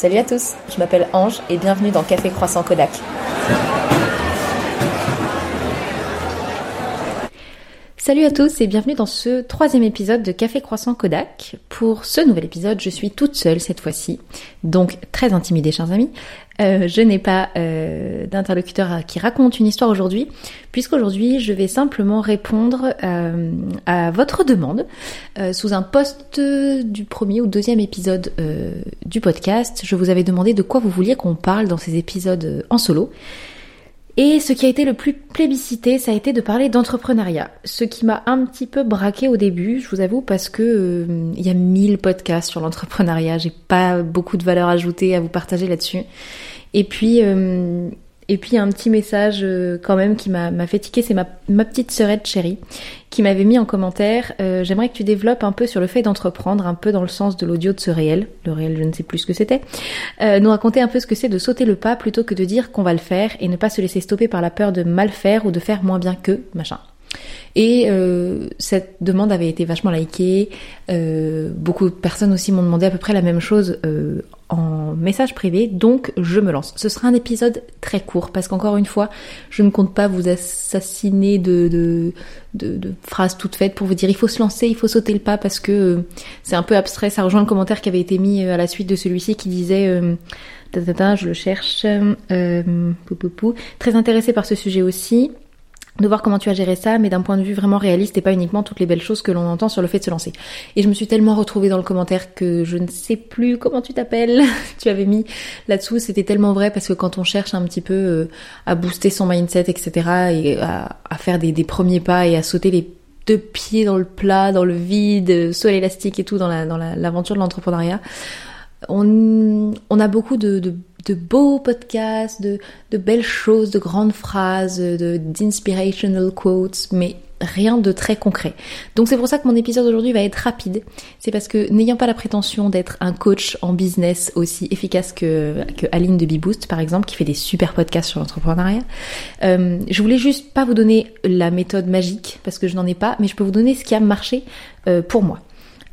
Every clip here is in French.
Salut à tous, je m'appelle Ange et bienvenue dans Café Croissant Kodak. Salut à tous et bienvenue dans ce troisième épisode de Café Croissant Kodak. Pour ce nouvel épisode, je suis toute seule cette fois-ci, donc très intimidée chers amis. Euh, je n'ai pas euh, d'interlocuteur qui raconte une histoire aujourd'hui, puisqu'aujourd'hui je vais simplement répondre euh, à votre demande sous un post du premier ou deuxième épisode du podcast. Je vous avais demandé de quoi vous vouliez qu'on parle dans ces épisodes en solo. Et ce qui a été le plus plébiscité, ça a été de parler d'entrepreneuriat. Ce qui m'a un petit peu braqué au début, je vous avoue, parce que euh, il y a mille podcasts sur l'entrepreneuriat, j'ai pas beaucoup de valeur ajoutée à vous partager là-dessus. Et puis, euh, et puis un petit message euh, quand même qui m'a fait tiquer, c'est ma, petite sœurette chérie qui m'avait mis en commentaire euh, J'aimerais que tu développes un peu sur le fait d'entreprendre, un peu dans le sens de l'audio de ce réel. Le réel, je ne sais plus ce que c'était. Euh, nous raconter un peu ce que c'est de sauter le pas plutôt que de dire qu'on va le faire et ne pas se laisser stopper par la peur de mal faire ou de faire moins bien que machin. Et cette demande avait été vachement likée. Beaucoup de personnes aussi m'ont demandé à peu près la même chose en message privé. Donc je me lance. Ce sera un épisode très court parce qu'encore une fois, je ne compte pas vous assassiner de, de, phrases toutes faites pour vous dire il faut se lancer, il faut sauter le pas parce que euh, c'est un peu abstrait. Ça rejoint le commentaire qui avait été mis euh, à la suite de celui-ci qui disait... Euh, je le cherche. Euh. Très intéressé par ce sujet aussi de voir comment tu as géré ça, mais d'un point de vue vraiment réaliste et pas uniquement toutes les belles choses que l'on entend sur le fait de se lancer. Et je me suis tellement retrouvée dans le commentaire que je ne sais plus comment tu t'appelles. tu avais mis là-dessous, c'était tellement vrai parce que quand on cherche un petit peu euh, à booster son mindset, etc., et à, faire des, premiers pas et à sauter les deux pieds dans le plat, dans le vide, sol élastique et tout, dans l'aventure de l'entrepreneuriat, on, a beaucoup de, beaux podcasts, de, belles choses, de grandes phrases, d'inspirational quotes, mais rien de très concret. Donc c'est pour ça que mon épisode aujourd'hui va être rapide. C'est parce que n'ayant pas la prétention d'être un coach en business aussi efficace que, Aline de Beboost par exemple, qui fait des super podcasts sur l'entrepreneuriat, euh, je voulais juste pas vous donner la méthode magique parce que je n'en ai pas, mais je peux vous donner ce qui a marché euh, pour moi.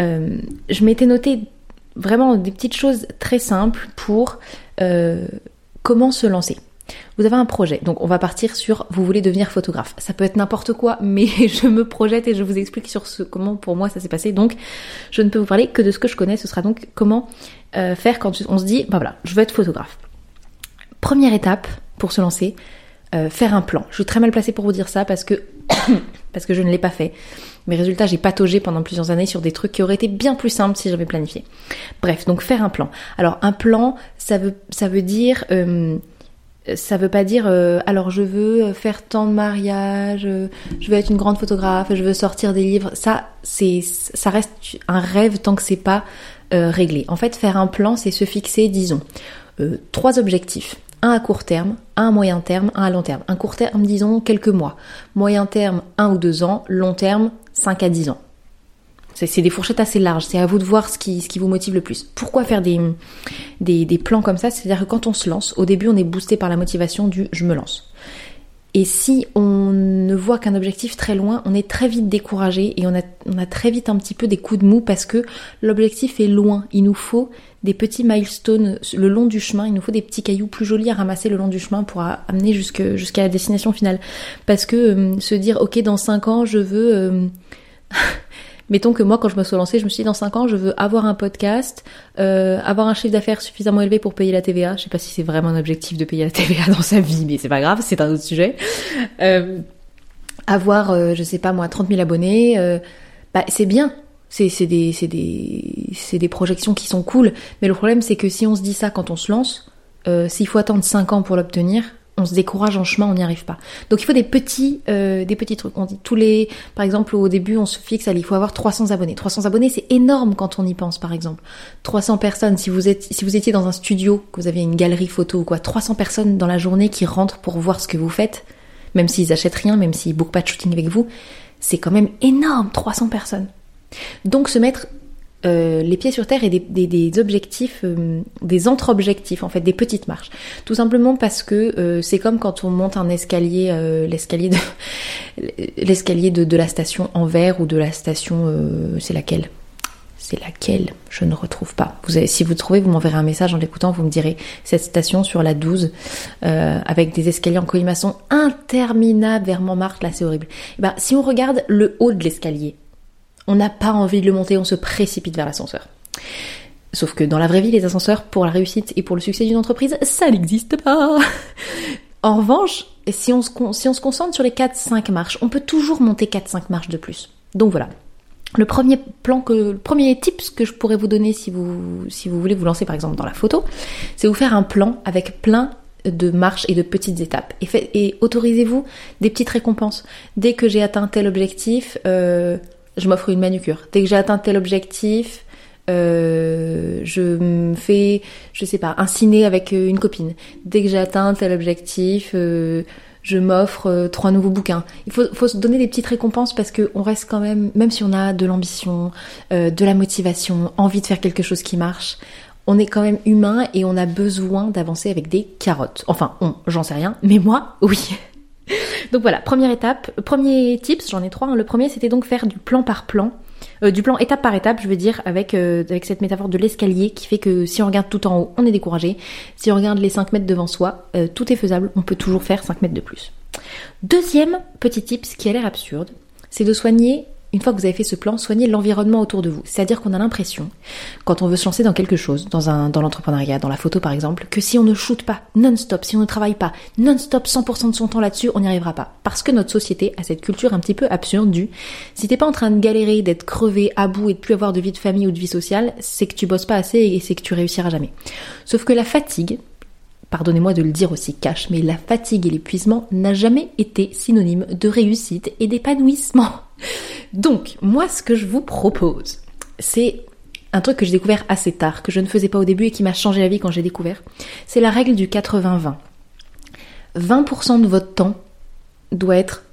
Euh, je m'étais noté vraiment des petites choses très simples pour euh, comment se lancer. Vous avez un projet, donc on va partir sur vous voulez devenir photographe. Ça peut être n'importe quoi, mais je me projette et je vous explique sur ce comment pour moi ça s'est passé. Donc je ne peux vous parler que de ce que je connais. Ce sera donc comment euh, faire quand on se dit bah voilà, je veux être photographe. Première étape pour se lancer, euh, faire un plan. Je suis très mal placée pour vous dire ça parce que parce que je ne l'ai pas fait. Mes résultats, j'ai pataugé pendant plusieurs années sur des trucs qui auraient été bien plus simples si j'avais planifié. Bref, donc faire un plan. Alors un plan, ça veut, ça veut dire... Euh, ça veut pas dire euh, alors je veux faire tant de mariages, euh, je veux être une grande photographe, je veux sortir des livres. Ça, ça reste un rêve tant que c'est pas réglé. En fait, faire un plan, c'est se fixer, disons, trois objectifs un à court terme, un à moyen terme, un à long terme. Un court terme, disons, quelques mois. Moyen terme, un ou deux ans. Long terme, 5 à 10 ans. C'est des fourchettes assez larges, c'est à vous de voir ce qui, ce qui vous motive le plus. Pourquoi faire des, des, des plans comme ça? C'est-à-dire que quand on se lance, au début on est boosté par la motivation du je me lance. Et si on ne voit qu'un objectif très loin, on est très vite découragé et on a, on a très vite un petit peu des coups de mou parce que l'objectif est loin. Il nous faut des petits milestones le long du chemin, il nous faut des petits cailloux plus jolis à ramasser le long du chemin pour amener jusqu'à la destination finale. Parce que euh, se dire ok dans 5 ans je veux... Euh, Mettons que moi, quand je me suis lancée, je me suis dit dans 5 ans, je veux avoir un podcast, euh, avoir un chiffre d'affaires suffisamment élevé pour payer la TVA. Je sais pas si c'est vraiment un objectif de payer la TVA dans sa vie, mais c'est pas grave, c'est un autre sujet. Euh, avoir, euh, je sais pas moi, 30 000 abonnés, euh, bah, c'est bien. C'est des, des, des projections qui sont cool. Mais le problème, c'est que si on se dit ça quand on se lance, euh, s'il faut attendre 5 ans pour l'obtenir, on se décourage en chemin, on n'y arrive pas. Donc il faut des petits, euh, des petits trucs. Tous les, par exemple au début on se fixe, il faut avoir 300 abonnés. 300 abonnés c'est énorme quand on y pense par exemple. 300 personnes, si vous êtes, si vous étiez dans un studio, que vous aviez une galerie photo ou quoi, 300 personnes dans la journée qui rentrent pour voir ce que vous faites, même s'ils achètent rien, même s'ils bookent pas de shooting avec vous, c'est quand même énorme, 300 personnes. Donc se mettre euh, les pieds sur terre et des, objectifs, euh, des entre-objectifs en fait, des petites marches. Tout simplement parce que euh, c'est comme quand on monte un escalier, l'escalier de l'escalier de, de, la station Anvers ou de la station, c'est laquelle? C'est laquelle? Je ne retrouve pas. Vous avez, si vous trouvez, vous m'enverrez un message en l'écoutant, vous me direz cette station sur la 12 euh, avec des escaliers en colimaçon interminables vers Montmartre, là c'est horrible. Et ben, si on regarde le haut de l'escalier, on n'a pas envie de le monter, on se précipite vers l'ascenseur. Sauf que dans la vraie vie, les ascenseurs, pour la réussite et pour le succès d'une entreprise, ça n'existe pas. En revanche, si on, se, concentre sur les 4-5 marches, on peut toujours monter 4-5 marches de plus. Donc voilà, le premier plan que, le premier tips que je pourrais vous donner si vous, voulez vous lancer par exemple dans la photo, c'est vous faire un plan avec plein de marches et de petites étapes. Et, et autorisez-vous des petites récompenses. Dès que j'ai atteint tel objectif, euh, je m'offre une manucure. Dès que j'ai atteint tel objectif, euh, je me fais, je sais pas, un ciné avec une copine. Dès que j'ai atteint tel objectif, euh, je m'offre euh, trois nouveaux bouquins. Il faut, faut, se donner des petites récompenses parce qu'on reste quand même, même si on a de l'ambition, euh, de la motivation, envie de faire quelque chose qui marche, on est quand même humain et on a besoin d'avancer avec des carottes. Enfin, on, j'en sais rien, mais moi, oui. donc voilà, première étape, premier tips, j'en ai trois. Hein. Le premier, c'était donc faire du plan par plan euh, du plan étape par étape, je veux dire, avec, euh, avec cette métaphore de l'escalier qui fait que si on regarde tout en haut, on est découragé. Si on regarde les 5 mètres devant soi, euh, tout est faisable, on peut toujours faire 5 mètres de plus. Deuxième petit tip, ce qui a l'air absurde, c'est de soigner une fois que vous avez fait ce plan, soignez l'environnement autour de vous. C'est-à-dire qu'on a l'impression, quand on veut se lancer dans quelque chose, dans, dans l'entrepreneuriat, dans la photo par exemple, que si on ne shoot pas non-stop, si on ne travaille pas non-stop 100% de son temps là-dessus, on n'y arrivera pas. Parce que notre société a cette culture un petit peu absurde du si t'es pas en train de galérer, d'être crevé, à bout et de plus avoir de vie de famille ou de vie sociale, c'est que tu bosses pas assez et c'est que tu réussiras jamais. Sauf que la fatigue, pardonnez-moi de le dire aussi cash, mais la fatigue et l'épuisement n'a jamais été synonyme de réussite et d'épanouissement. Donc, moi, ce que je vous propose, c'est un truc que j'ai découvert assez tard, que je ne faisais pas au début et qui m'a changé la vie quand j'ai découvert. C'est la règle du 80-20. 20% de votre temps doit être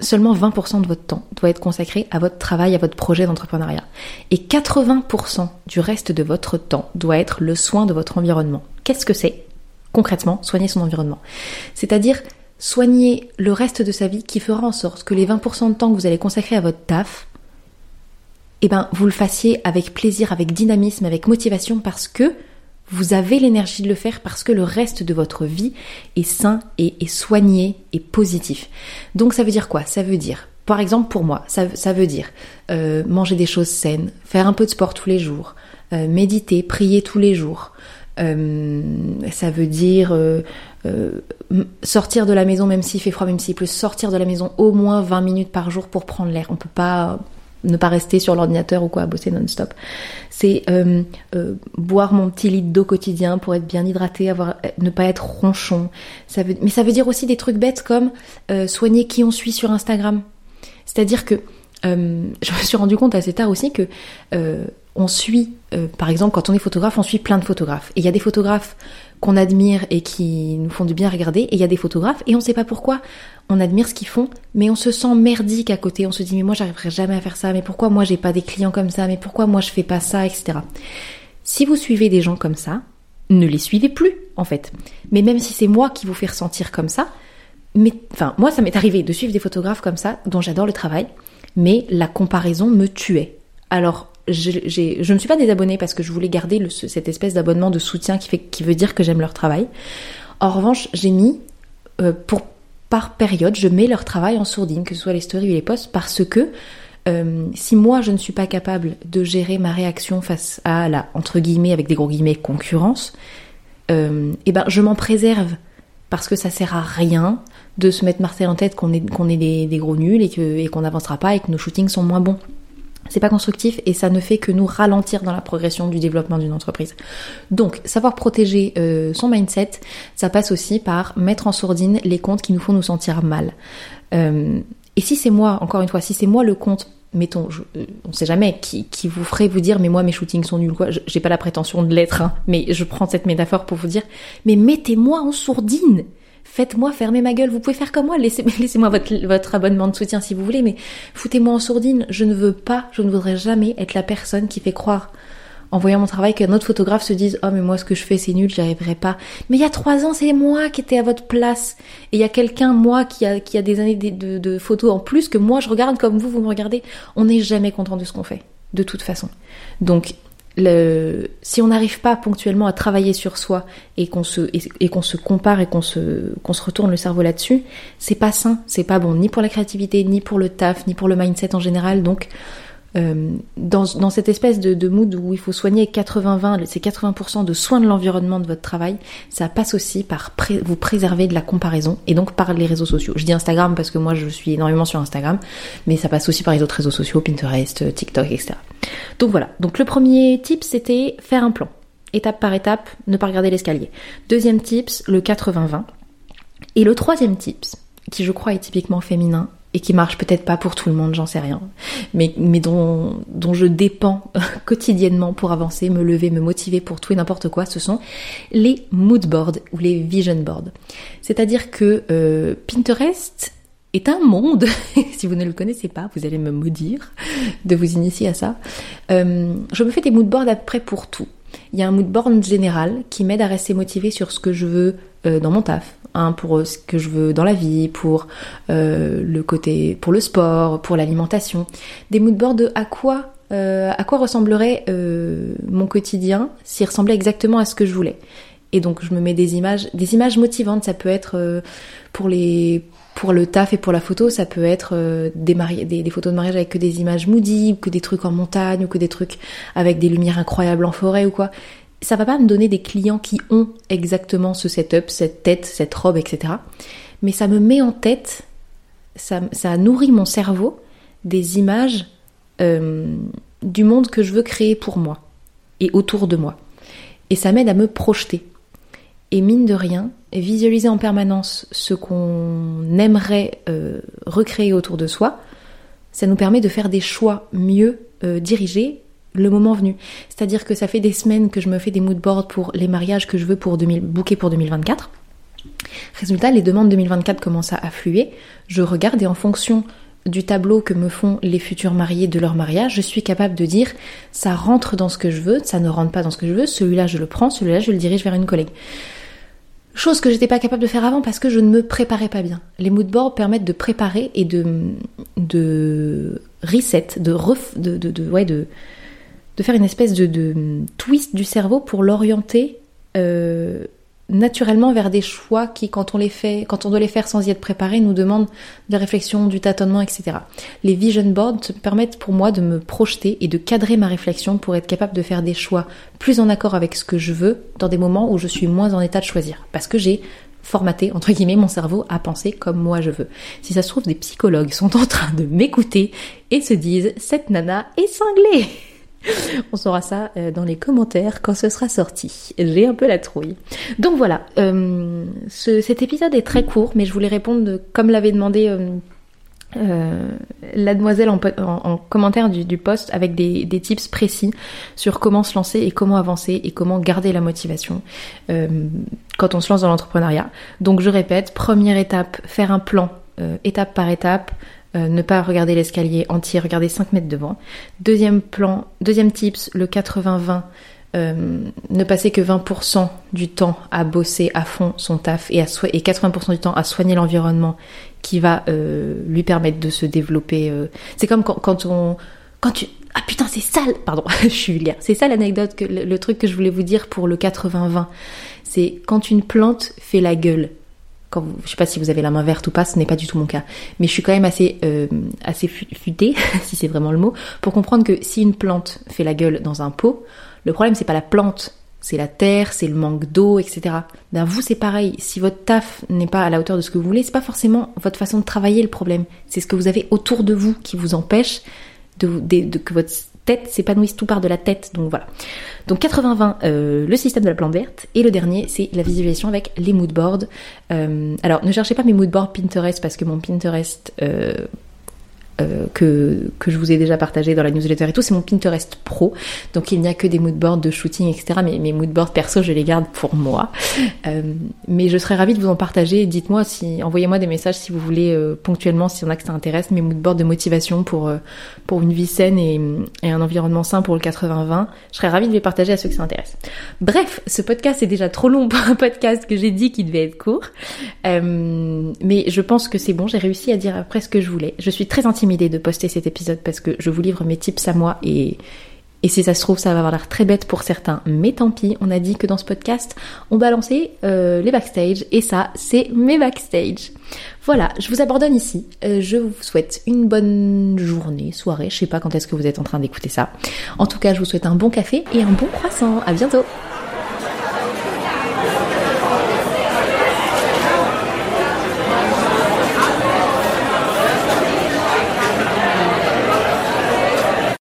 seulement 20% de votre temps doit être consacré à votre travail, à votre projet d'entrepreneuriat. Et 80% du reste de votre temps doit être le soin de votre environnement. Qu'est-ce que c'est Concrètement, soigner son environnement? C'est-à-dire soigner le reste de sa vie qui fera en sorte que les 20% de temps que vous allez consacrer à votre taf, eh ben, vous le fassiez avec plaisir, avec dynamisme, avec motivation parce que vous avez l'énergie de le faire parce que le reste de votre vie est sain et est soigné et positif. Donc ça veut dire quoi? Ça veut dire, par exemple pour moi, ça, ça veut dire euh, manger des choses saines, faire un peu de sport tous les jours, euh, méditer, prier tous les jours. Euh, ça veut dire euh, euh, sortir de la maison, même s'il fait froid, même s'il pleut, sortir de la maison au moins 20 minutes par jour pour prendre l'air. On peut pas ne pas rester sur l'ordinateur ou quoi, à bosser non-stop. C'est boire mon petit litre d'eau quotidien pour être bien hydraté, avoir, ne pas être ronchon. Ça veut, mais ça veut dire aussi des trucs bêtes comme soigner qui on suit sur Instagram. C'est-à-dire que je me suis rendu compte assez tard aussi que on suit, par exemple, quand on est photographe, on suit plein de photographes. Et il y a des photographes qu'on admire et qui nous font du bien regarder, et il y a des photographes, et on sait pas pourquoi, on admire ce qu'ils font, mais on se sent merdique à côté, on se dit mais moi j'arriverai jamais à faire ça, mais pourquoi moi j'ai pas des clients comme ça, mais pourquoi moi je fais pas ça, etc. Si vous suivez des gens comme ça, ne les suivez plus, en fait. Mais même si c'est moi qui vous fais ressentir comme ça, mais, enfin, moi ça m'est arrivé de suivre des photographes comme ça, dont j'adore le travail, mais la comparaison me tuait. Alors, je, je ne suis pas désabonnée parce que je voulais garder cette espèce d'abonnement de soutien qui, veut dire que j'aime leur travail. En revanche, j'ai mis, euh, par période, je mets leur travail en sourdine, que ce soit les stories ou les posts, parce que euh, si moi je ne suis pas capable de gérer ma réaction face à la, entre guillemets, avec des gros guillemets, concurrence, euh, eh ben je m'en préserve parce que ça sert à rien de se mettre Marseille en tête qu'on est, des, gros nuls et, et qu'on n'avancera pas et que nos shootings sont moins bons c'est pas constructif et ça ne fait que nous ralentir dans la progression du développement d'une entreprise. Donc, savoir protéger euh, son mindset, ça passe aussi par mettre en sourdine les comptes qui nous font nous sentir mal. Euh, et si c'est moi, encore une fois, si c'est moi le compte, mettons, je, euh, on sait jamais, qui, vous ferait vous dire, mais moi mes shootings sont nuls, quoi. J'ai pas la prétention de l'être, hein, mais je prends cette métaphore pour vous dire, mais mettez-moi en sourdine faites-moi fermer ma gueule. Vous pouvez faire comme moi, laissez-moi votre, abonnement de soutien si vous voulez, mais foutez-moi en sourdine. Je ne veux pas, je ne voudrais jamais être la personne qui fait croire en voyant mon travail qu'un autre photographe se dise oh mais moi ce que je fais c'est nul j'y arriverai pas. Mais il y a trois ans c'est moi qui étais à votre place. Et il y a quelqu'un moi qui a des années de, de, photos en plus que moi je regarde comme vous vous me regardez. On n'est jamais content de ce qu'on fait de toute façon. Donc le, si on n'arrive pas ponctuellement à travailler sur soi et qu'on se et, qu'on se compare et qu'on se qu'on se retourne le cerveau là-dessus, c'est pas sain, c'est pas bon ni pour la créativité, ni pour le taf, ni pour le mindset en général. Donc euh, dans, cette espèce de, de, mood où il faut soigner 80-20, c'est 80% de soins de l'environnement de votre travail, ça passe aussi par vous préserver de la comparaison et donc par les réseaux sociaux. Je dis Instagram parce que moi je suis énormément sur Instagram, mais ça passe aussi par les autres réseaux sociaux, Pinterest, TikTok, etc. Donc voilà. Donc le premier tip c'était faire un plan. Étape par étape, ne pas regarder l'escalier. Deuxième tips, le 80-20. Et le troisième tips, qui je crois est typiquement féminin, et qui marche peut-être pas pour tout le monde, j'en sais rien, mais, dont je dépends quotidiennement pour avancer, me lever, me motiver pour tout et n'importe quoi, ce sont les mood boards ou les vision boards. C'est-à-dire que euh, Pinterest est un monde, si vous ne le connaissez pas, vous allez me maudire de vous initier à ça. Euh, je me fais des mood boards après pour tout. Il y a un mood board général qui m'aide à rester motivé sur ce que je veux euh, dans mon taf, Hein, pour ce que je veux dans la vie, pour euh, le côté, pour le sport, pour l'alimentation. Des moodboards de à quoi, euh, à quoi ressemblerait euh, mon quotidien s'il ressemblait exactement à ce que je voulais? Et donc je me mets des images, des images motivantes. Ça peut être pour les pour le taf et pour la photo, ça peut être des, des, photos de mariage avec que des images moody, ou que des trucs en montagne, ou que des trucs avec des lumières incroyables en forêt ou quoi ça va pas me donner des clients qui ont exactement ce setup, cette tête, cette robe, etc. Mais ça me met en tête, ça, ça nourrit mon cerveau des images euh, du monde que je veux créer pour moi et autour de moi. Et ça m'aide à me projeter. Et mine de rien, visualiser en permanence ce qu'on aimerait euh, recréer autour de soi, ça nous permet de faire des choix mieux euh, dirigés le moment venu. C'est-à-dire que ça fait des semaines que je me fais des mood boards pour les mariages que je veux pour 2000, booker pour 2024. Résultat, les demandes 2024 commencent à affluer. Je regarde et en fonction du tableau que me font les futurs mariés de leur mariage, je suis capable de dire ça rentre dans ce que je veux, ça ne rentre pas dans ce que je veux, celui-là je le prends, celui-là je le dirige vers une collègue. Chose que j'étais pas capable de faire avant parce que je ne me préparais pas bien. Les mood boards permettent de préparer et de, de reset, de, ref, de, de, de, de, de faire une espèce de, twist du cerveau pour l'orienter euh, naturellement vers des choix qui, quand on les fait, quand on doit les faire sans y être préparé, nous demandent de la réflexion, du tâtonnement, etc. Les vision boards permettent pour moi de me projeter et de cadrer ma réflexion pour être capable de faire des choix plus en accord avec ce que je veux dans des moments où je suis moins en état de choisir. Parce que j'ai formaté, entre guillemets, mon cerveau à penser comme moi je veux. Si ça se trouve, des psychologues sont en train de m'écouter et se disent, cette nana est cinglée On saura ça euh, dans les commentaires quand ce sera sorti. J'ai un peu la trouille. Donc voilà, euh, cet épisode est très court, mais je voulais répondre comme l'avait demandé euh, la demoiselle en, commentaire du, post avec des, tips précis sur comment se lancer et comment avancer et comment garder la motivation quand on se lance dans l'entrepreneuriat. Donc je répète, première étape, faire un plan étape par étape, euh, ne pas regarder l'escalier entier, regarder 5 mètres devant. Deuxième plan, deuxième tips, le 80-20. Euh, ne passer que 20% du temps à bosser à fond son taf et, à et 80% du temps à soigner l'environnement qui va euh, lui permettre de se développer. C'est comme quand, on... Quand tu... Ah putain, c'est sale Pardon, je suis vulgaire. C'est ça l'anecdote, que, le, truc que je voulais vous dire pour le 80-20. C'est quand une plante fait la gueule quand vous, je sais pas si vous avez la main verte ou pas, ce n'est pas du tout mon cas, mais je suis quand même assez euh, assez futée, si c'est vraiment le mot, pour comprendre que si une plante fait la gueule dans un pot, le problème c'est pas la plante, c'est la terre, c'est le manque d'eau, etc. Ben vous c'est pareil, si votre taf n'est pas à la hauteur de ce que vous voulez, c'est pas forcément votre façon de travailler le problème, c'est ce que vous avez autour de vous qui vous empêche de, de que votre tête s'épanouisse, tout part de la tête, donc voilà. Donc 80-20, euh, le système de la plante verte, et le dernier, c'est la visualisation avec les mood boards. Euh, alors ne cherchez pas mes mood boards Pinterest parce que mon Pinterest euh, euh, que, que je vous ai déjà partagé dans la newsletter et tout, c'est mon Pinterest Pro. Donc il n'y a que des moodboards de shooting, etc. Mais mes moodboards perso, je les garde pour moi. Euh, mais je serais ravie de vous en partager. Dites-moi si, envoyez-moi des messages si vous voulez euh, ponctuellement, si y en a que ça intéresse, mes moodboards de motivation pour pour une vie saine et, et un environnement sain pour le 80-20. Je serais ravie de les partager à ceux que ça intéresse. Bref, ce podcast est déjà trop long pour un podcast que j'ai dit qu'il devait être court. mais je pense que c'est bon. J'ai réussi à dire après ce que je voulais. Je suis très intime idée de poster cet épisode parce que je vous livre mes tips à moi et, et si ça se trouve, ça va avoir l'air très bête pour certains, mais tant pis, on a dit que dans ce podcast, on balançait euh, les backstage, et ça, c'est mes backstage. Voilà, je vous abandonne ici. Euh, je vous souhaite une bonne journée, soirée, je sais pas quand est-ce que vous êtes en train d'écouter ça. En tout cas, je vous souhaite un bon café et un bon croissant. À bientôt